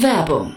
Werbung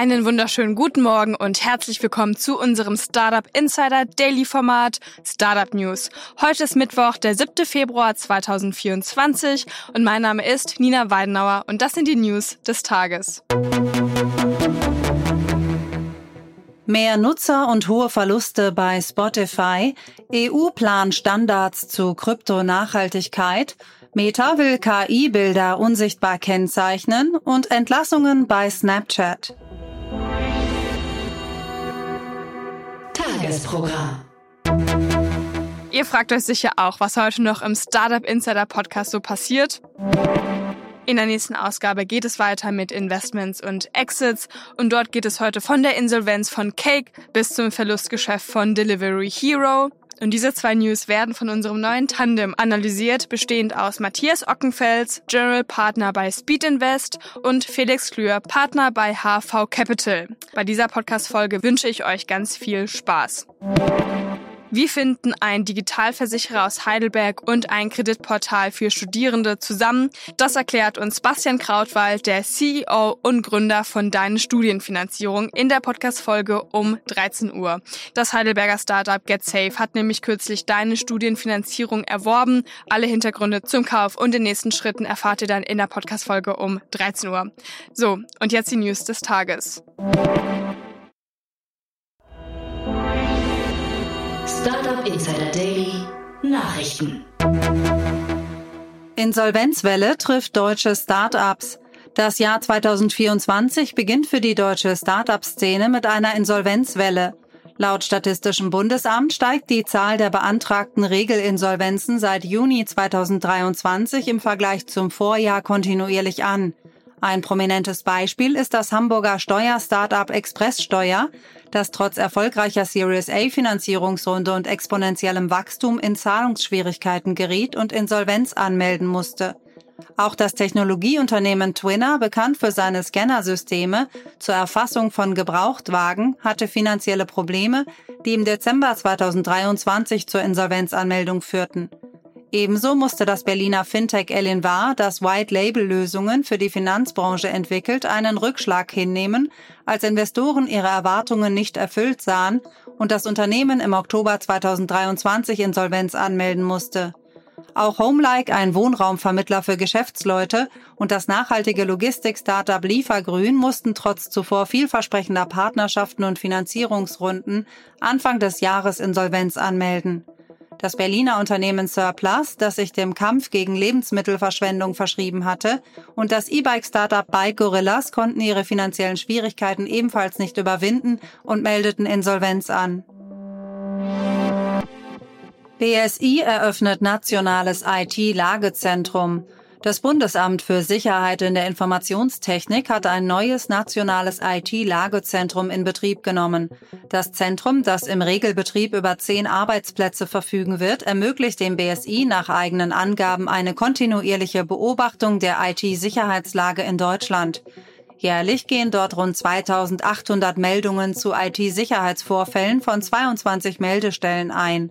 einen wunderschönen guten Morgen und herzlich willkommen zu unserem Startup Insider Daily Format Startup News. Heute ist Mittwoch, der 7. Februar 2024 und mein Name ist Nina Weidenauer und das sind die News des Tages. Mehr Nutzer und hohe Verluste bei Spotify, EU-Plan Standards zu Kryptonachhaltigkeit, Meta will KI-Bilder unsichtbar kennzeichnen und Entlassungen bei Snapchat. Tagesprogramm. Ihr fragt euch sicher auch, was heute noch im Startup Insider Podcast so passiert. In der nächsten Ausgabe geht es weiter mit Investments und Exits und dort geht es heute von der Insolvenz von Cake bis zum Verlustgeschäft von Delivery Hero. Und diese zwei News werden von unserem neuen Tandem analysiert, bestehend aus Matthias Ockenfels, General Partner bei Speed Invest und Felix Klür, Partner bei HV Capital. Bei dieser Podcast-Folge wünsche ich euch ganz viel Spaß. Wie finden ein Digitalversicherer aus Heidelberg und ein Kreditportal für Studierende zusammen? Das erklärt uns Bastian Krautwald, der CEO und Gründer von Deine Studienfinanzierung in der Podcast-Folge um 13 Uhr. Das Heidelberger Startup GetSafe hat nämlich kürzlich Deine Studienfinanzierung erworben. Alle Hintergründe zum Kauf und den nächsten Schritten erfahrt ihr dann in der Podcast-Folge um 13 Uhr. So, und jetzt die News des Tages. Startup Insider Daily Nachrichten. Insolvenzwelle trifft deutsche Startups. Das Jahr 2024 beginnt für die deutsche Startup-Szene mit einer Insolvenzwelle. Laut Statistischem Bundesamt steigt die Zahl der beantragten Regelinsolvenzen seit Juni 2023 im Vergleich zum Vorjahr kontinuierlich an. Ein prominentes Beispiel ist das Hamburger Steuer-Startup Expresssteuer, das trotz erfolgreicher Series A Finanzierungsrunde und exponentiellem Wachstum in Zahlungsschwierigkeiten geriet und Insolvenz anmelden musste. Auch das Technologieunternehmen Twinner, bekannt für seine Scannersysteme zur Erfassung von Gebrauchtwagen, hatte finanzielle Probleme, die im Dezember 2023 zur Insolvenzanmeldung führten. Ebenso musste das Berliner Fintech Elinvar, das White-Label-Lösungen für die Finanzbranche entwickelt, einen Rückschlag hinnehmen, als Investoren ihre Erwartungen nicht erfüllt sahen und das Unternehmen im Oktober 2023 Insolvenz anmelden musste. Auch Homelike, ein Wohnraumvermittler für Geschäftsleute, und das nachhaltige Logistik-Startup Liefergrün mussten trotz zuvor vielversprechender Partnerschaften und Finanzierungsrunden Anfang des Jahres Insolvenz anmelden. Das Berliner Unternehmen Surplus, das sich dem Kampf gegen Lebensmittelverschwendung verschrieben hatte, und das E-Bike-Startup Bike Gorillas konnten ihre finanziellen Schwierigkeiten ebenfalls nicht überwinden und meldeten Insolvenz an. BSI eröffnet nationales IT-Lagezentrum. Das Bundesamt für Sicherheit in der Informationstechnik hat ein neues nationales IT-Lagezentrum in Betrieb genommen. Das Zentrum, das im Regelbetrieb über zehn Arbeitsplätze verfügen wird, ermöglicht dem BSI nach eigenen Angaben eine kontinuierliche Beobachtung der IT-Sicherheitslage in Deutschland. Jährlich gehen dort rund 2800 Meldungen zu IT-Sicherheitsvorfällen von 22 Meldestellen ein.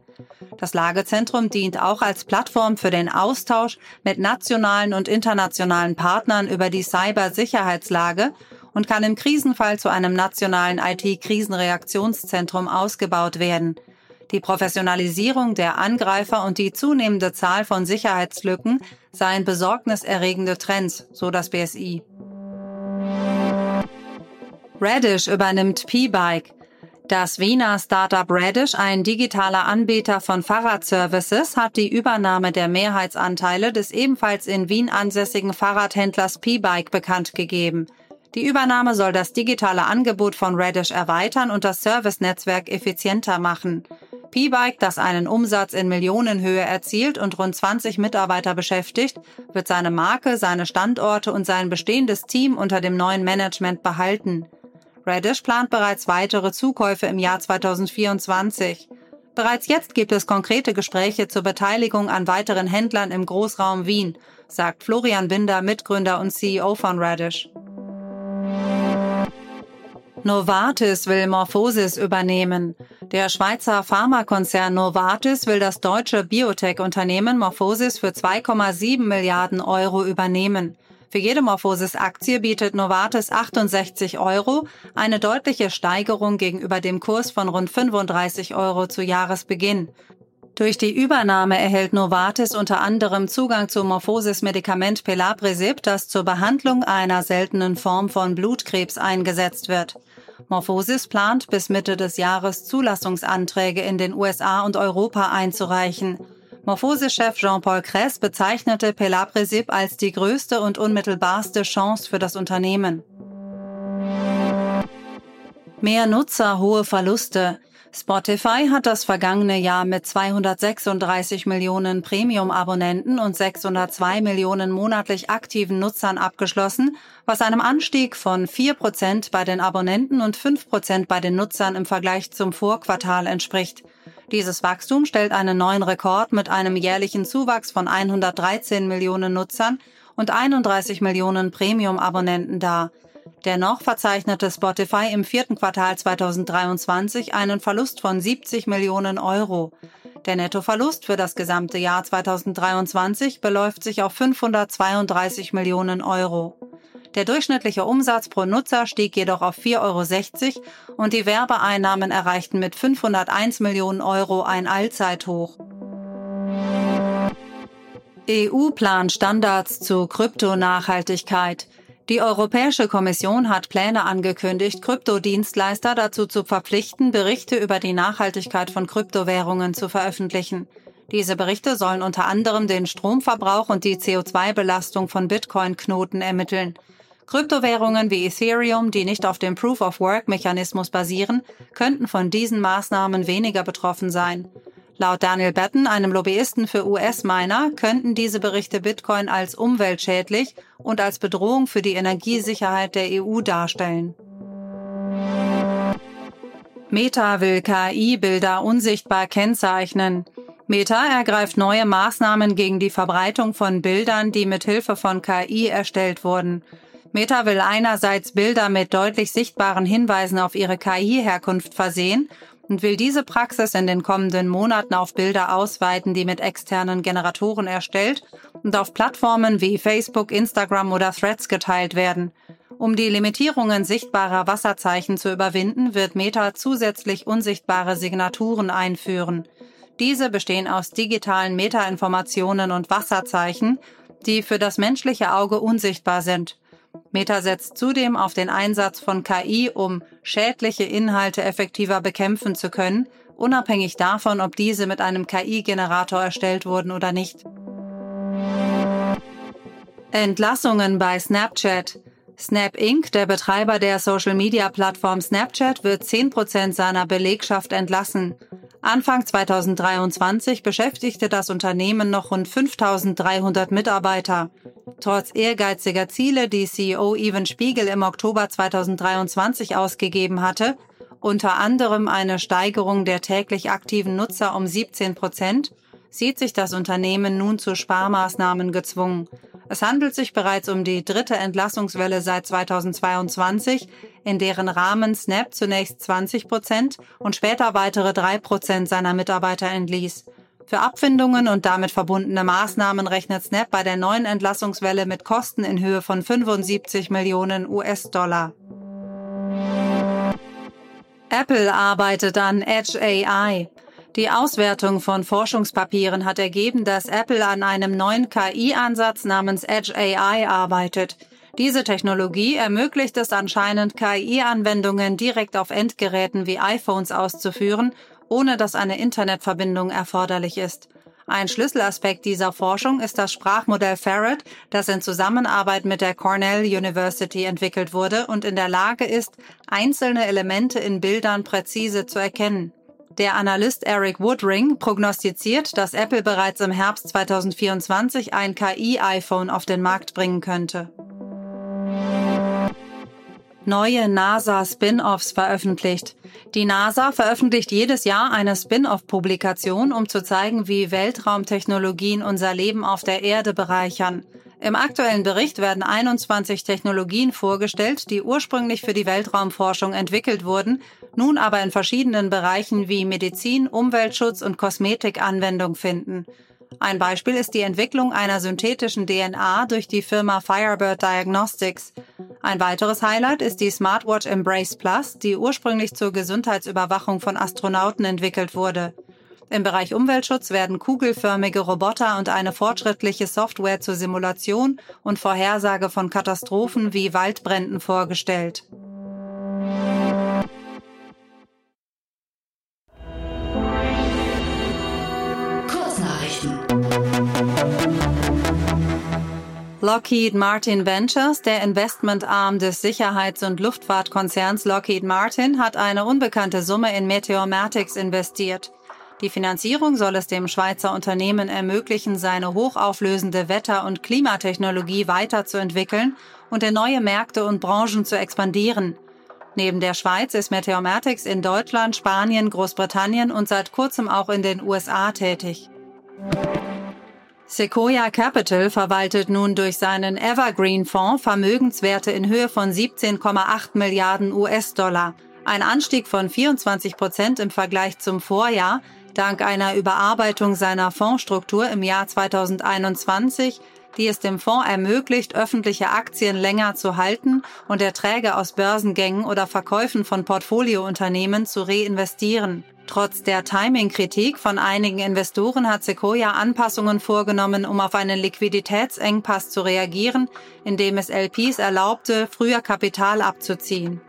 Das Lagezentrum dient auch als Plattform für den Austausch mit nationalen und internationalen Partnern über die Cybersicherheitslage und kann im Krisenfall zu einem nationalen IT-Krisenreaktionszentrum ausgebaut werden. Die Professionalisierung der Angreifer und die zunehmende Zahl von Sicherheitslücken seien besorgniserregende Trends, so das BSI. Radish übernimmt P-Bike. Das Wiener Startup Radish, ein digitaler Anbieter von Fahrradservices, hat die Übernahme der Mehrheitsanteile des ebenfalls in Wien ansässigen Fahrradhändlers P-Bike bekannt gegeben. Die Übernahme soll das digitale Angebot von Radish erweitern und das Servicenetzwerk effizienter machen. P-Bike, das einen Umsatz in Millionenhöhe erzielt und rund 20 Mitarbeiter beschäftigt, wird seine Marke, seine Standorte und sein bestehendes Team unter dem neuen Management behalten. Radish plant bereits weitere Zukäufe im Jahr 2024. Bereits jetzt gibt es konkrete Gespräche zur Beteiligung an weiteren Händlern im Großraum Wien, sagt Florian Binder, Mitgründer und CEO von Radish. Novartis will Morphosis übernehmen. Der Schweizer Pharmakonzern Novartis will das deutsche Biotech-Unternehmen Morphosis für 2,7 Milliarden Euro übernehmen. Für jede Morphosis-Aktie bietet Novartis 68 Euro, eine deutliche Steigerung gegenüber dem Kurs von rund 35 Euro zu Jahresbeginn. Durch die Übernahme erhält Novartis unter anderem Zugang zum Morphosis-Medikament Pelabresib, das zur Behandlung einer seltenen Form von Blutkrebs eingesetzt wird. Morphosis plant bis Mitte des Jahres Zulassungsanträge in den USA und Europa einzureichen. Morphosis-Chef Jean-Paul Kress bezeichnete Pelabresib als die größte und unmittelbarste Chance für das Unternehmen. Mehr Nutzer, hohe Verluste. Spotify hat das vergangene Jahr mit 236 Millionen Premium-Abonnenten und 602 Millionen monatlich aktiven Nutzern abgeschlossen, was einem Anstieg von 4 Prozent bei den Abonnenten und 5 Prozent bei den Nutzern im Vergleich zum Vorquartal entspricht. Dieses Wachstum stellt einen neuen Rekord mit einem jährlichen Zuwachs von 113 Millionen Nutzern und 31 Millionen Premium-Abonnenten dar. Dennoch verzeichnete Spotify im vierten Quartal 2023 einen Verlust von 70 Millionen Euro. Der Nettoverlust für das gesamte Jahr 2023 beläuft sich auf 532 Millionen Euro. Der durchschnittliche Umsatz pro Nutzer stieg jedoch auf 4,60 Euro und die Werbeeinnahmen erreichten mit 501 Millionen Euro ein Allzeithoch. EU-Plan Standards zu Kryptonachhaltigkeit. Die Europäische Kommission hat Pläne angekündigt, Kryptodienstleister dazu zu verpflichten, Berichte über die Nachhaltigkeit von Kryptowährungen zu veröffentlichen. Diese Berichte sollen unter anderem den Stromverbrauch und die CO2-Belastung von Bitcoin-Knoten ermitteln. Kryptowährungen wie Ethereum, die nicht auf dem Proof-of-Work-Mechanismus basieren, könnten von diesen Maßnahmen weniger betroffen sein. Laut Daniel Batten, einem Lobbyisten für US-Miner, könnten diese Berichte Bitcoin als umweltschädlich und als Bedrohung für die Energiesicherheit der EU darstellen. Meta will KI-Bilder unsichtbar kennzeichnen. Meta ergreift neue Maßnahmen gegen die Verbreitung von Bildern, die mit Hilfe von KI erstellt wurden. Meta will einerseits Bilder mit deutlich sichtbaren Hinweisen auf ihre KI-Herkunft versehen und will diese Praxis in den kommenden Monaten auf Bilder ausweiten, die mit externen Generatoren erstellt und auf Plattformen wie Facebook, Instagram oder Threads geteilt werden. Um die Limitierungen sichtbarer Wasserzeichen zu überwinden, wird Meta zusätzlich unsichtbare Signaturen einführen. Diese bestehen aus digitalen Metainformationen und Wasserzeichen, die für das menschliche Auge unsichtbar sind. Meta setzt zudem auf den Einsatz von KI, um schädliche Inhalte effektiver bekämpfen zu können, unabhängig davon, ob diese mit einem KI-Generator erstellt wurden oder nicht. Entlassungen bei Snapchat. Snap Inc., der Betreiber der Social-Media-Plattform Snapchat, wird 10% seiner Belegschaft entlassen. Anfang 2023 beschäftigte das Unternehmen noch rund 5300 Mitarbeiter. Trotz ehrgeiziger Ziele, die CEO Evan Spiegel im Oktober 2023 ausgegeben hatte, unter anderem eine Steigerung der täglich aktiven Nutzer um 17 Prozent, sieht sich das Unternehmen nun zu Sparmaßnahmen gezwungen. Es handelt sich bereits um die dritte Entlassungswelle seit 2022, in deren Rahmen Snap zunächst 20 Prozent und später weitere drei Prozent seiner Mitarbeiter entließ. Für Abfindungen und damit verbundene Maßnahmen rechnet Snap bei der neuen Entlassungswelle mit Kosten in Höhe von 75 Millionen US-Dollar. Apple arbeitet an Edge AI. Die Auswertung von Forschungspapieren hat ergeben, dass Apple an einem neuen KI-Ansatz namens Edge AI arbeitet. Diese Technologie ermöglicht es anscheinend, KI-Anwendungen direkt auf Endgeräten wie iPhones auszuführen, ohne dass eine Internetverbindung erforderlich ist. Ein Schlüsselaspekt dieser Forschung ist das Sprachmodell Ferret, das in Zusammenarbeit mit der Cornell University entwickelt wurde und in der Lage ist, einzelne Elemente in Bildern präzise zu erkennen. Der Analyst Eric Woodring prognostiziert, dass Apple bereits im Herbst 2024 ein KI-iPhone auf den Markt bringen könnte neue NASA-Spin-offs veröffentlicht. Die NASA veröffentlicht jedes Jahr eine Spin-off-Publikation, um zu zeigen, wie Weltraumtechnologien unser Leben auf der Erde bereichern. Im aktuellen Bericht werden 21 Technologien vorgestellt, die ursprünglich für die Weltraumforschung entwickelt wurden, nun aber in verschiedenen Bereichen wie Medizin, Umweltschutz und Kosmetik Anwendung finden. Ein Beispiel ist die Entwicklung einer synthetischen DNA durch die Firma Firebird Diagnostics. Ein weiteres Highlight ist die Smartwatch Embrace Plus, die ursprünglich zur Gesundheitsüberwachung von Astronauten entwickelt wurde. Im Bereich Umweltschutz werden kugelförmige Roboter und eine fortschrittliche Software zur Simulation und Vorhersage von Katastrophen wie Waldbränden vorgestellt. Lockheed Martin Ventures, der Investmentarm des Sicherheits- und Luftfahrtkonzerns Lockheed Martin, hat eine unbekannte Summe in Meteormatics investiert. Die Finanzierung soll es dem Schweizer Unternehmen ermöglichen, seine hochauflösende Wetter- und Klimatechnologie weiterzuentwickeln und in neue Märkte und Branchen zu expandieren. Neben der Schweiz ist Meteormatics in Deutschland, Spanien, Großbritannien und seit kurzem auch in den USA tätig. Sequoia Capital verwaltet nun durch seinen Evergreen Fonds Vermögenswerte in Höhe von 17,8 Milliarden US-Dollar, ein Anstieg von 24 Prozent im Vergleich zum Vorjahr, dank einer Überarbeitung seiner Fondsstruktur im Jahr 2021, die es dem Fonds ermöglicht, öffentliche Aktien länger zu halten und Erträge aus Börsengängen oder Verkäufen von Portfoliounternehmen zu reinvestieren. Trotz der Timing-Kritik von einigen Investoren hat Sequoia Anpassungen vorgenommen, um auf einen Liquiditätsengpass zu reagieren, indem es LPs erlaubte, früher Kapital abzuziehen.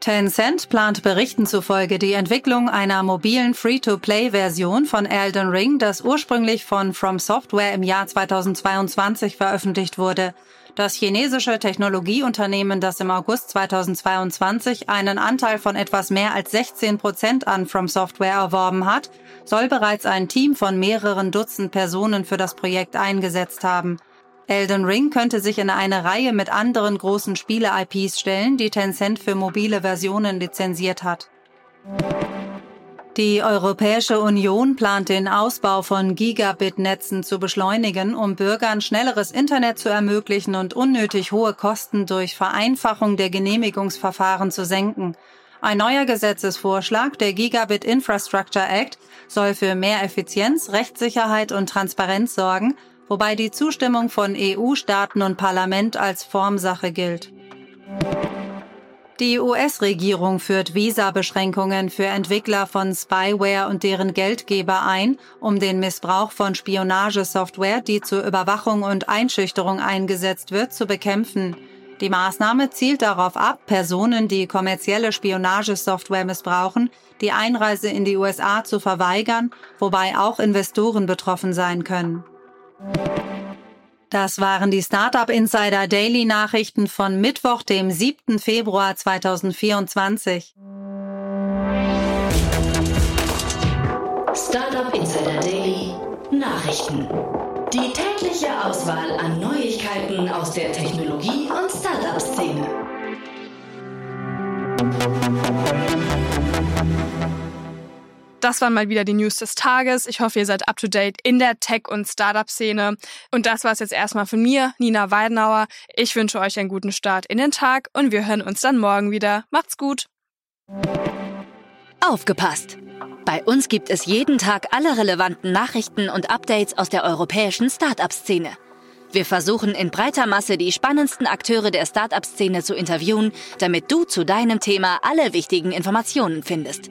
Tencent plant Berichten zufolge die Entwicklung einer mobilen Free-to-Play-Version von Elden Ring, das ursprünglich von From Software im Jahr 2022 veröffentlicht wurde. Das chinesische Technologieunternehmen, das im August 2022 einen Anteil von etwas mehr als 16 Prozent an From Software erworben hat, soll bereits ein Team von mehreren Dutzend Personen für das Projekt eingesetzt haben. Elden Ring könnte sich in eine Reihe mit anderen großen Spiele-IPs stellen, die Tencent für mobile Versionen lizenziert hat. Die Europäische Union plant den Ausbau von Gigabit-Netzen zu beschleunigen, um Bürgern schnelleres Internet zu ermöglichen und unnötig hohe Kosten durch Vereinfachung der Genehmigungsverfahren zu senken. Ein neuer Gesetzesvorschlag, der Gigabit Infrastructure Act, soll für mehr Effizienz, Rechtssicherheit und Transparenz sorgen, wobei die Zustimmung von EU-Staaten und Parlament als Formsache gilt. Die US-Regierung führt Visa-Beschränkungen für Entwickler von Spyware und deren Geldgeber ein, um den Missbrauch von Spionagesoftware, die zur Überwachung und Einschüchterung eingesetzt wird, zu bekämpfen. Die Maßnahme zielt darauf ab, Personen, die kommerzielle Spionagesoftware missbrauchen, die Einreise in die USA zu verweigern, wobei auch Investoren betroffen sein können. Das waren die Startup Insider Daily Nachrichten von Mittwoch, dem 7. Februar 2024. Startup Insider Daily Nachrichten. Die tägliche Auswahl an Neuigkeiten aus der Technologie- und Startup-Szene. Das waren mal wieder die News des Tages. Ich hoffe, ihr seid up to date in der Tech- und Startup-Szene. Und das war es jetzt erstmal von mir, Nina Weidenauer. Ich wünsche euch einen guten Start in den Tag und wir hören uns dann morgen wieder. Macht's gut. Aufgepasst! Bei uns gibt es jeden Tag alle relevanten Nachrichten und Updates aus der europäischen Startup-Szene. Wir versuchen in breiter Masse die spannendsten Akteure der Startup-Szene zu interviewen, damit du zu deinem Thema alle wichtigen Informationen findest.